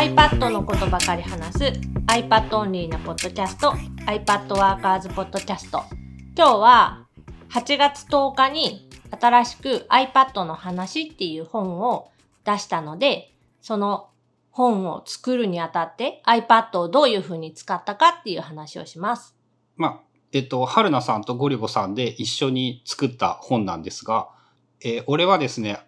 iPad のことばかり話す iPad オンリーなポッドキャスト iPad ワーカーズポッドキャスト今日は8月10日に新しく iPad の話っていう本を出したのでその本を作るにあたって iPad をどういうふうに使ったかっていう話をします。まあ、えっと、春菜さんとゴリゴさんで一緒に作った本なんですが、えー俺はですね、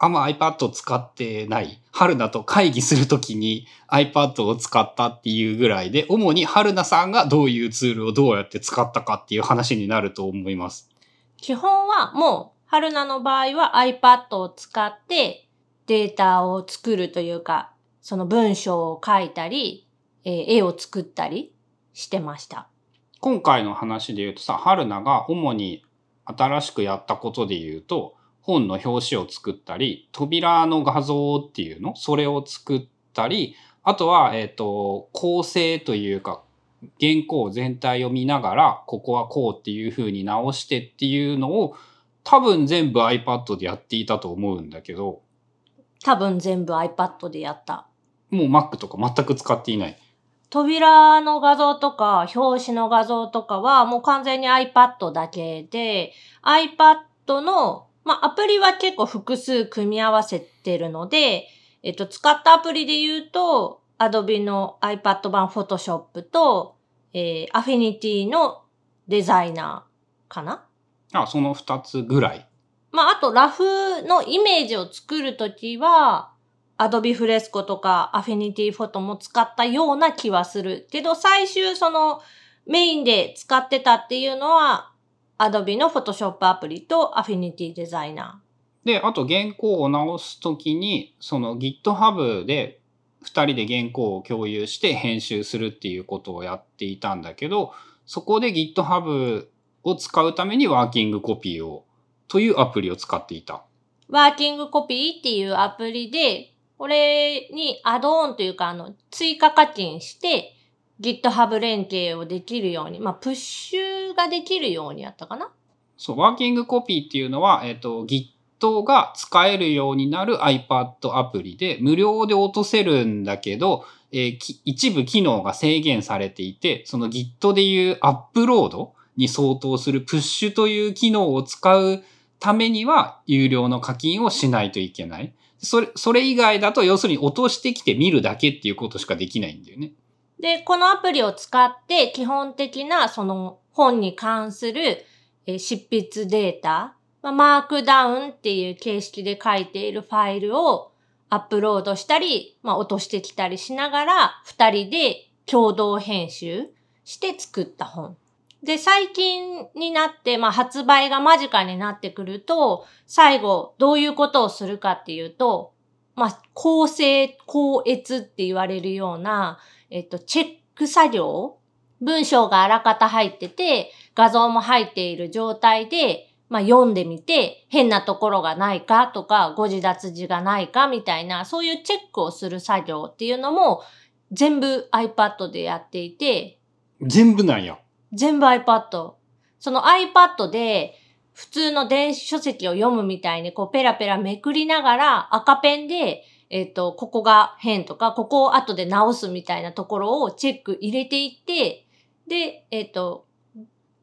あんま iPad を使ってない。春菜と会議するときに iPad を使ったっていうぐらいで、主に春菜さんがどういうツールをどうやって使ったかっていう話になると思います。基本はもう、春菜の場合は iPad を使ってデータを作るというか、その文章を書いたり、えー絵を作ったりしてました。今回の話で言うとさ、春菜が主に新しくやったことで言うと、本の表紙を作ったり、扉の画像っていうの？それを作ったり、あとは、えっ、と、構成というか、原稿全体を見ながら、ここはこうっていう風に直してっていうのを、多分全部 iPad でやっていたと思うんだけど、多分全部 iPad でやった。もう Mac とか全く使っていない。扉の画像とか表紙の画像とかはもう完全に iPad だけで、iPad の、まあ、アプリは結構複数組み合わせてるので、えっと、使ったアプリで言うと、Adobe の iPad 版 Photoshop と、えー、Affinity のデザイナーかな？あ、その2つぐらい。まあ、あと、ラフのイメージを作るときは、Adobe Fresco とか Affinity Photo も使ったような気はする。けど、最終そのメインで使ってたっていうのは、Adobe の Photoshop アプリと Affinity Designer。で、あと原稿を直すときに、その GitHub で2人で原稿を共有して編集するっていうことをやっていたんだけど、そこで GitHub を使うためにワーキングコピーをというアプリを使っていた。ワーキングコピーっていうアプリで、これにアドオンというか、あの、追加課金して、GitHub 連携をできるように、まあ、プッシュができるようにやったかな？そう、ワーキングコピーっていうのは、えっ、と、Git が使えるようになる iPad アプリで、無料で落とせるんだけど、えーき一部機能が制限されていて、その Git でいうアップロードに相当するプッシュという機能を使うためには、有料の課金をしないといけない。それ、それ以外だと、要するに落としてきて見るだけっていうことしかできないんだよね。で、このアプリを使って基本的なその本に関する執筆データ、マークダウンっていう形式で書いているファイルをアップロードしたり、まあ、落としてきたりしながら二人で共同編集して作った本。で、最近になって、まあ、発売が間近になってくると、最後どういうことをするかっていうと、まあ、構成、校閲って言われるような、えっと、チェック作業文章があらかた入ってて、画像も入っている状態で、まあ、読んでみて、変なところがないかとか、誤字脱字がないかみたいな、そういうチェックをする作業っていうのも、全部 iPad でやっていて、全部なんや。全部 iPad。その iPad で、普通の電子書籍を読むみたいに、こう、ペラペラめくりながら、赤ペンで、えっ、と、ここが変とか、ここを後で直すみたいなところをチェック入れていって、で、えっ、と、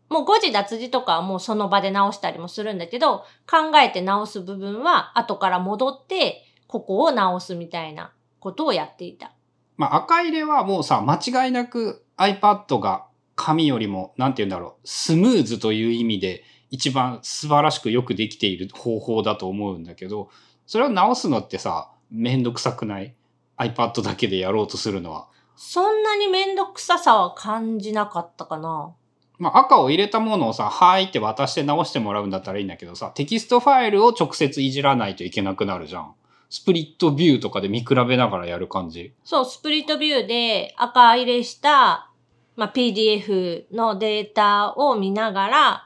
もう誤字脱字とかはもうその場で直したりもするんだけど、考えて直す部分は後から戻って、ここを直すみたいなことをやっていた。まあ、赤入れはもうさ、間違いなく iPad が紙よりも、なんて言うんだろう、スムーズという意味で一番素晴らしくよくできている方法だと思うんだけど、それを直すのってさ、めんどくさくない ?iPad だけでやろうとするのは。そんなにめんどくささは感じなかったかな。まあ、赤を入れたものをさ、はいって渡して直してもらうんだったらいいんだけどさ、テキストファイルを直接いじらないといけなくなるじゃん。スプリットビューとかで見比べながらやる感じ。そう、スプリットビューで赤入れした、まあ、PDF のデータを見ながら、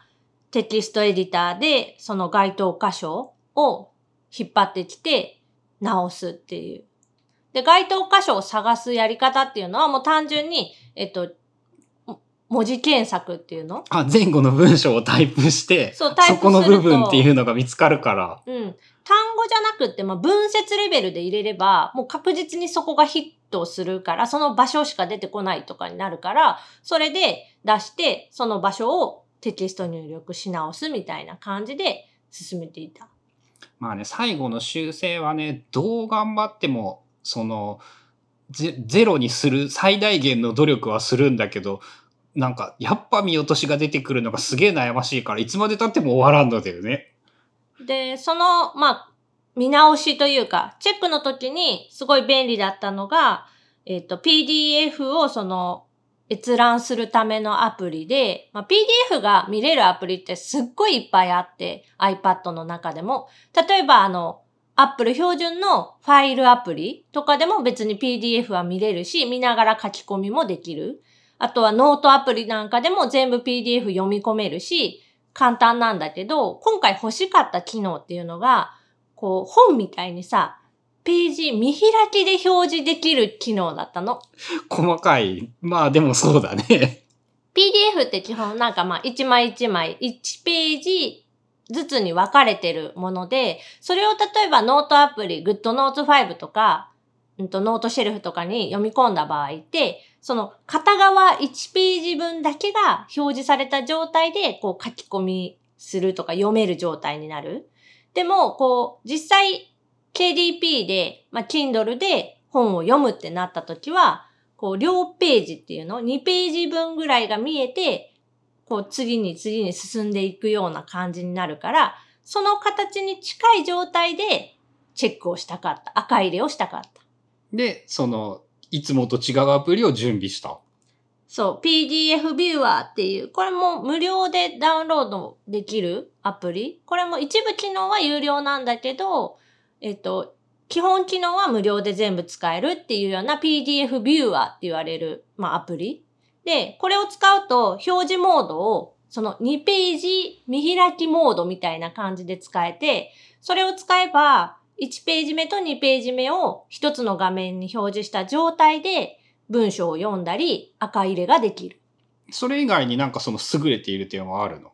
テキストエディターでその該当箇所を引っ張ってきて直すっていう。で、該当箇所を探すやり方っていうのはもう単純に、えっと、文字検索っていうの？あ、前後の文章をタイプして、そう、タイプ。そこの部分っていうのが見つかるから。うん。単語じゃなくって、まあ、文節レベルで入れれば、もう確実にそこがヒットするから、その場所しか出てこないとかになるから、それで出して、その場所をテキスト入力し直すみたいな感じで進めていた。まあね、最後の修正はね、どう頑張っても、その、ゼゼロにする最大限の努力はするんだけど、なんか、やっぱ見落としが出てくるのがすげえ悩ましいから、いつまで経っても終わらんのだよね。で、その、まあ、見直しというか、チェックの時にすごい便利だったのが、えっ、と、PDF をその、閲覧するためのアプリで、まあ、PDF が見れるアプリってすっごいいっぱいあって、iPad の中でも。例えば、あの、Apple 標準のファイルアプリとかでも別に PDF は見れるし、見ながら書き込みもできる。あとはノートアプリなんかでも全部 PDF 読み込めるし、簡単なんだけど、今回欲しかった機能っていうのが、こう、本みたいにさ、ページ見開きで表示できる機能だったの。細かい。まあでもそうだね。PDF って基本なんかまあ1枚1枚1ページずつに分かれてるもので、それを例えばノートアプリ、GoodNotes 5とか、うんとノートシェルフとかに読み込んだ場合って、その片側1ページ分だけが表示された状態でこう書き込みするとか読める状態になる。でも、こう、実際 KDP で、まあ、Kindle で本を読むってなった時は、こう、両ページっていうの ?2 ページ分ぐらいが見えて、こう、次に次に進んでいくような感じになるから、その形に近い状態でチェックをしたかった。赤入れをしたかった。で、その、いつもと違うアプリを準備した。そう、PDF ビューアーっていう、これも無料でダウンロードできるアプリ。これも一部機能は有料なんだけど、えっと、基本機能は無料で全部使えるっていうような PDF ビューアーって言われる、まあ、アプリ。で、これを使うと表示モードをその2ページ見開きモードみたいな感じで使えて、それを使えば1ページ目と2ページ目を1つの画面に表示した状態で文章を読んだり赤入れができる。それ以外になんかその優れている点はあるの？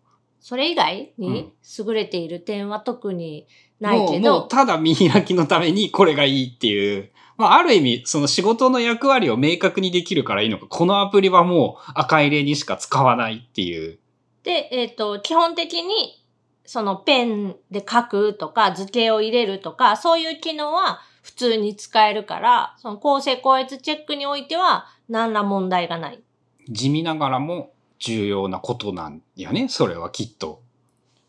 それ以外に優れている点は特にないけもう、もうど、ただ見開きのためにこれがいいっていう。まあ、ある意味、その仕事の役割を明確にできるからいいのか。このアプリはもう赤入れにしか使わないっていう。で、えっ、と、基本的に、そのペンで書くとか図形を入れるとか、そういう機能は普通に使えるから、その公正高越チェックにおいては何ら問題がない。地味ながらも重要なことなんやね。それはきっと。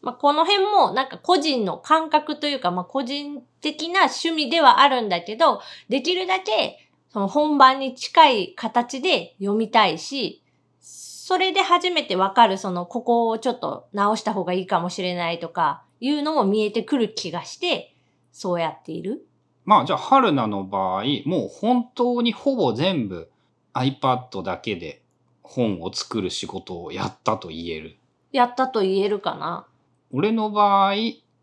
まあ、この辺もなんか個人の感覚というか、まあ、個人的な趣味ではあるんだけど、できるだけその本番に近い形で読みたいし、それで初めてわかる、その、ここをちょっと直した方がいいかもしれないとか、いうのも見えてくる気がして、そうやっている。まあじゃあ、春菜の場合、もう本当にほぼ全部 iPad だけで本を作る仕事をやったと言える。やったと言えるかな。俺の場合、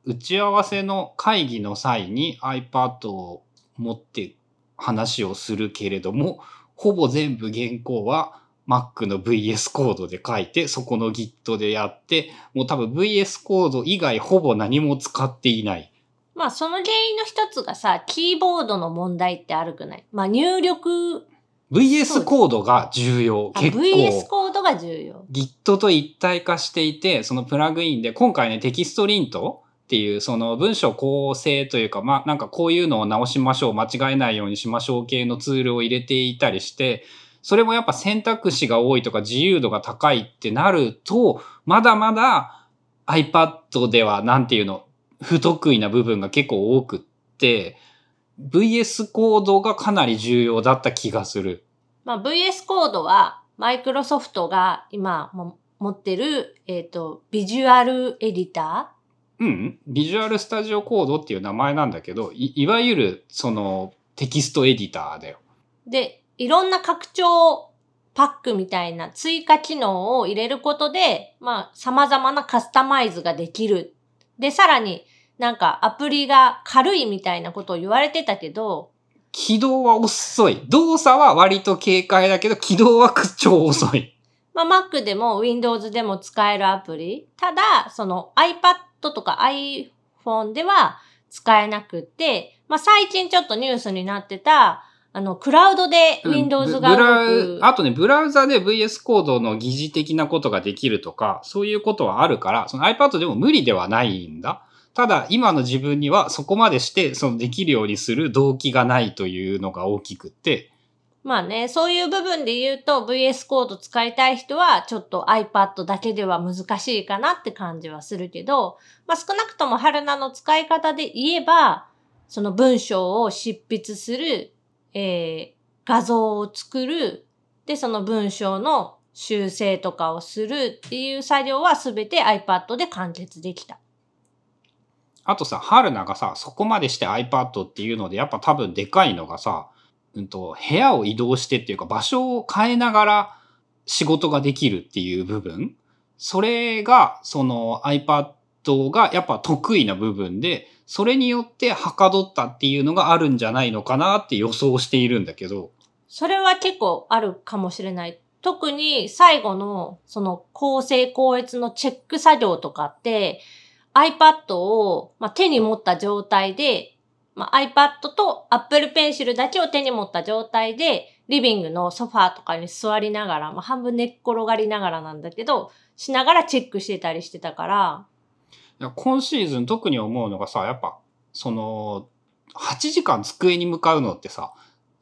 打ち合わせの会議の際に iPad を持って話をするけれども、ほぼ全部原稿は Mac の VS コードで書いて、そこの Git でやって、もう多分 VS コード以外ほぼ何も使っていない。まあ、その原因の一つがさ、キーボードの問題ってあるくない？まあ、入力、VS コードが重要。あ結 VS 構。コードが重要。Git と一体化していて、そのプラグインで、今回ね、テキストリントっていう、その文章構成というか、まあ、なんかこういうのを直しましょう、間違えないようにしましょう系のツールを入れていたりして、それもやっぱ選択肢が多いとか自由度が高いってなると、まだまだ iPad ではなんていうの、不得意な部分が結構多くって、VS コードがかなり重要だった気がする。まあ、VS コードは、マイクロソフトが今も持ってる、えっ、と、ビジュアルエディタうん、ビジュアルスタジオコードっていう名前なんだけど、いいわゆるそのテキストエディターだよ。ーで、いろんな拡張パックみたいな追加機能を入れることで、まあ、様々なカスタマイズができる。で、さらになんかアプリが軽いみたいなことを言われてたけど、起動は遅い。動作は割と軽快だけど、起動は超遅い。まあ、Mac でも Windows でも使えるアプリ。ただ、その iPad とか iPhone では使えなくって、まあ、最近ちょっとニュースになってた、あの、クラウドで Windows がブブラ動く。ウあとね、ブラウザで VS コードの疑似的なことができるとか、そういうことはあるから、その iPad でも無理ではないんだ。ただ、今の自分にはそこまでして、そのできるようにする動機がないというのが大きくって、まあね、そういう部分で言うと VS コード使いたい人はちょっと iPad だけでは難しいかなって感じはするけど、まあ少なくとも春菜の使い方で言えば、その文章を執筆する、えー、画像を作る、で、その文章の修正とかをするっていう作業はすべて iPad で完結できた。あとさ、春菜がさ、そこまでして iPad っていうので、やっぱ多分でかいのがさ、うんと、部屋を移動してっていうか場所を変えながら仕事ができるっていう部分。それが、その iPad がやっぱ得意な部分で、それによってはかどったっていうのがあるんじゃないのかなって予想しているんだけど。それは結構あるかもしれない。特に最後のその構成校閲のチェック作業とかって、iPad を、まあ、手に持った状態で、まあ、iPad と Apple Pencil だけを手に持った状態で、リビングのソファーとかに座りながら、まあ、半分寝っ転がりながらなんだけど、しながらチェックしてたりしてたから、今シーズン特に思うのがさ、やっぱ、その、8時間机に向かうのってさ、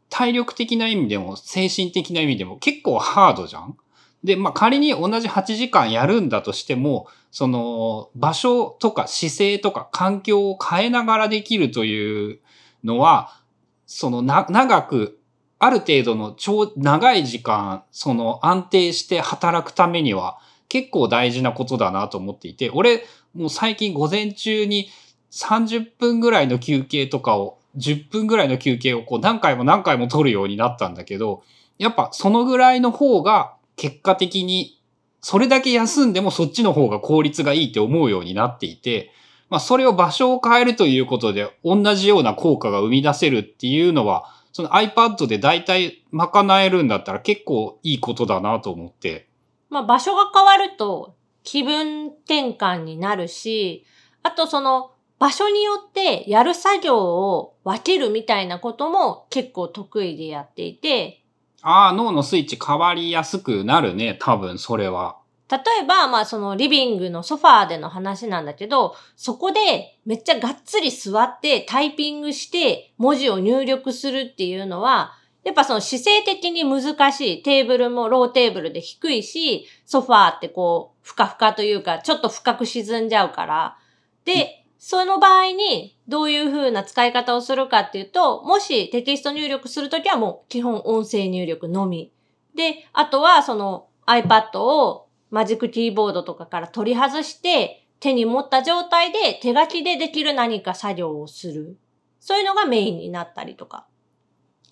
体力的な意味でも精神的な意味でも結構ハードじゃん。で、まあ、仮に同じ8時間やるんだとしても、その、場所とか姿勢とか環境を変えながらできるというのは、そのな、長く、ある程度の超長い時間、その安定して働くためには結構大事なことだなと思っていて、俺、もう最近午前中に30分ぐらいの休憩とかを、10分ぐらいの休憩をこう何回も何回も取るようになったんだけど、やっぱそのぐらいの方が結果的に、それだけ休んでもそっちの方が効率がいいって思うようになっていて、まあそれを場所を変えるということで同じような効果が生み出せるっていうのは、その iPad で大体賄えるんだったら結構いいことだなと思って。まあ場所が変わると気分転換になるし、あとその場所によってやる作業を分けるみたいなことも結構得意でやっていて、ああ、脳のスイッチ変わりやすくなるね、多分それは。例えば、まあそのリビングのソファーでの話なんだけど、そこでめっちゃがっつり座ってタイピングして文字を入力するっていうのは、やっぱその姿勢的に難しい。テーブルもローテーブルで低いし、ソファーってこう、ふかふかというか、ちょっと深く沈んじゃうから。で、その場合にどういう風な使い方をするかっていうと、もしテキスト入力するときはもう基本音声入力のみ。で、あとはその iPad をマジックキーボードとかから取り外して、手に持った状態で手書きでできる何か作業をする。そういうのがメインになったりとか。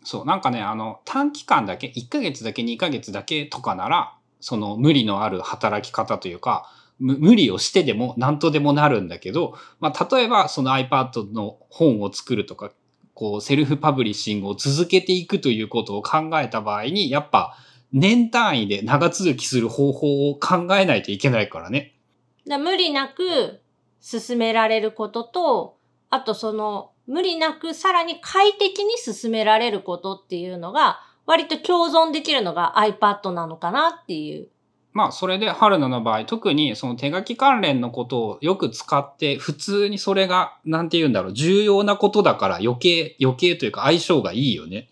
そう、なんかね、あの、短期間だけ、1ヶ月だけ、2ヶ月だけとかなら、その無理のある働き方というか、無理をしてでも何とでもなるんだけど、まあ、例えばその iPad の本を作るとか、こう、セルフパブリッシングを続けていくということを考えた場合に、やっぱ、年単位で長続きする方法を考えないといけないからね。だ無理なく進められることと、あとその無理なくさらに快適に進められることっていうのが割と共存できるのが iPad なのかなっていう。まあ、それで春菜の場合、特にその手書き関連のことをよく使って、普通にそれが、なんて言うんだろう、重要なことだから余計、余計というか相性がいいよね。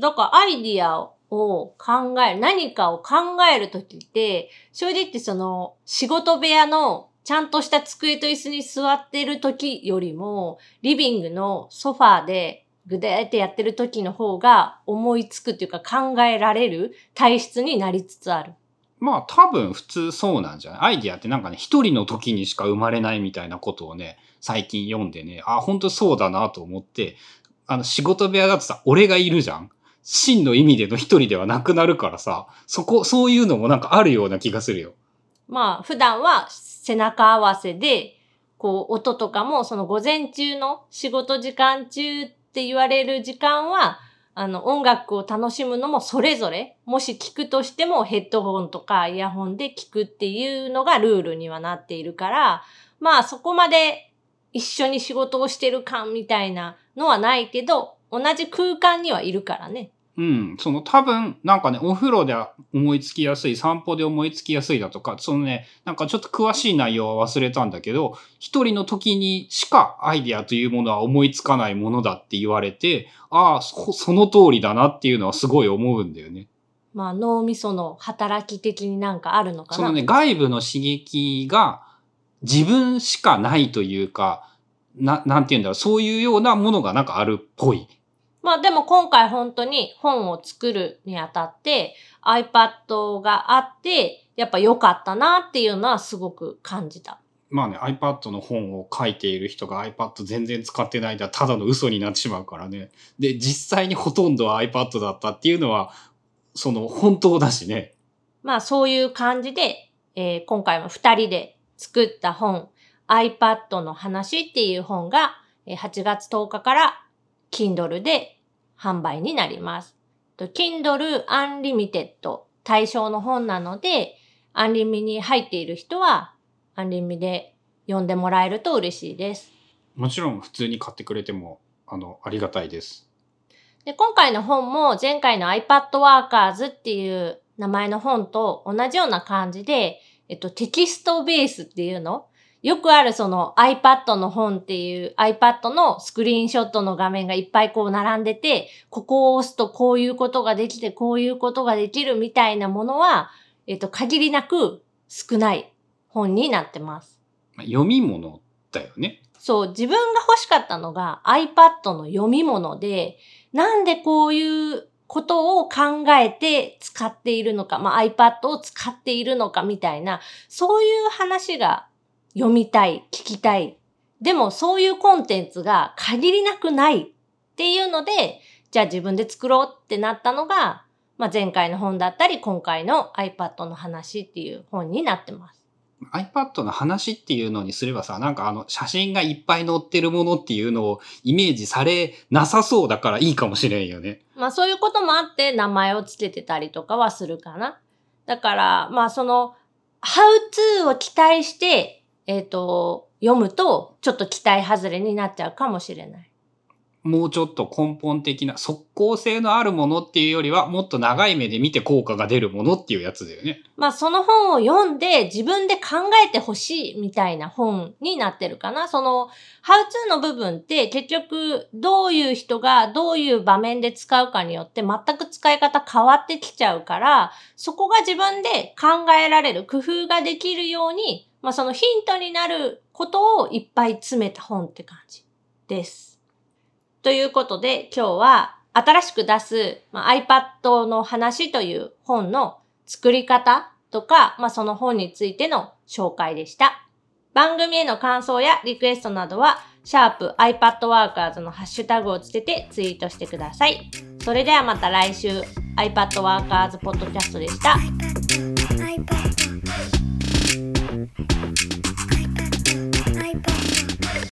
だからアイディアを考える、何かを考えるときって、正直その仕事部屋のちゃんとした机と椅子に座ってるときよりも、リビングのソファーでぐでーってやってるときの方が思いつくっていうか考えられる体質になりつつある。まあ、多分普通そうなんじゃない？アイディアってなんかね、一人の時にしか生まれないみたいなことをね、最近読んでね、あ、本当そうだなと思って、あの、仕事部屋だとさ、俺がいるじゃん？真の意味での一人ではなくなるからさ、そこ、そういうのもなんかあるような気がするよ。まあ普段は背中合わせで、こう音とかもその午前中の仕事時間中って言われる時間は、あの、音楽を楽しむのもそれぞれ、もし聞くとしてもヘッドホンとかイヤホンで聞くっていうのがルールにはなっているから、まあそこまで一緒に仕事をしてる感みたいなのはないけど、同じ空間にはいるからね。うん。その多分、なんかね、お風呂で思いつきやすい、散歩で思いつきやすいだとか、そのね、なんかちょっと詳しい内容は忘れたんだけど、一人の時にしかアイディアというものは思いつかないものだって言われて、ああ、そその通りだなっていうのはすごい思うんだよね。まあ脳みその働き的になんかあるのかな？そのね、外部の刺激が自分しかないというか、な、なんて言うんだろう、そういうようなものがなんかあるっぽい。まあでも今回本当に本を作るにあたって iPad があってやっぱ良かったなっていうのはすごく感じた。まあね、iPad の本を書いている人が iPad 全然使ってないではただの嘘になってしまうからね。で、実際にほとんどは iPad だったっていうのは、その本当だしね。まあそういう感じで、えー、今回も二人で作った本、iPad の話っていう本が8月10日から Kindle で販売になります。Kindle Unlimited 対象の本なので、アンリミに入っている人は、アンリミで読んでもらえると嬉しいです。もちろん普通に買ってくれても、あの、ありがたいです。で、今回の本も前回の iPad Workers っていう名前の本と同じような感じで、えっと、テキストベースっていうのよくあるその iPad の本っていう iPad のスクリーンショットの画面がいっぱいこう並んでて、ここを押すとこういうことができて、こういうことができるみたいなものは、えっと、限りなく少ない本になってます。読み物だよね。そう、自分が欲しかったのが iPad の読み物で、なんでこういうことを考えて使っているのか、まあ、iPad を使っているのかみたいな、そういう話が読みたい、聞きたい。でもそういうコンテンツが限りなくないっていうので、じゃあ自分で作ろうってなったのが、まあ、前回の本だったり、今回の iPad の話っていう本になってます。iPad の話っていうのにすればさ、なんかあの写真がいっぱい載ってるものっていうのをイメージされなさそうだからいいかもしれんよね。まあそういうこともあって名前をつけてたりとかはするかな。だから、まあその、how to を期待してえっ、ー、と、読むと、ちょっと期待外れになっちゃうかもしれない。もうちょっと根本的な即効性のあるものっていうよりはもっと長い目で見て効果が出るものっていうやつだよね。まあその本を読んで自分で考えてほしいみたいな本になってるかな。その How to の部分って結局どういう人がどういう場面で使うかによって全く使い方変わってきちゃうからそこが自分で考えられる工夫ができるようにまあそのヒントになることをいっぱい詰めた本って感じです。ということで今日は新しく出す、まあ、iPad の話という本の作り方とか、まあ、その本についての紹介でした。番組への感想やリクエストなどは、シャープ iPadWorkers のハッシュタグをつけてツイートしてください。それではまた来週 iPadWorkers ポッドキャストでした。Mm-hmm.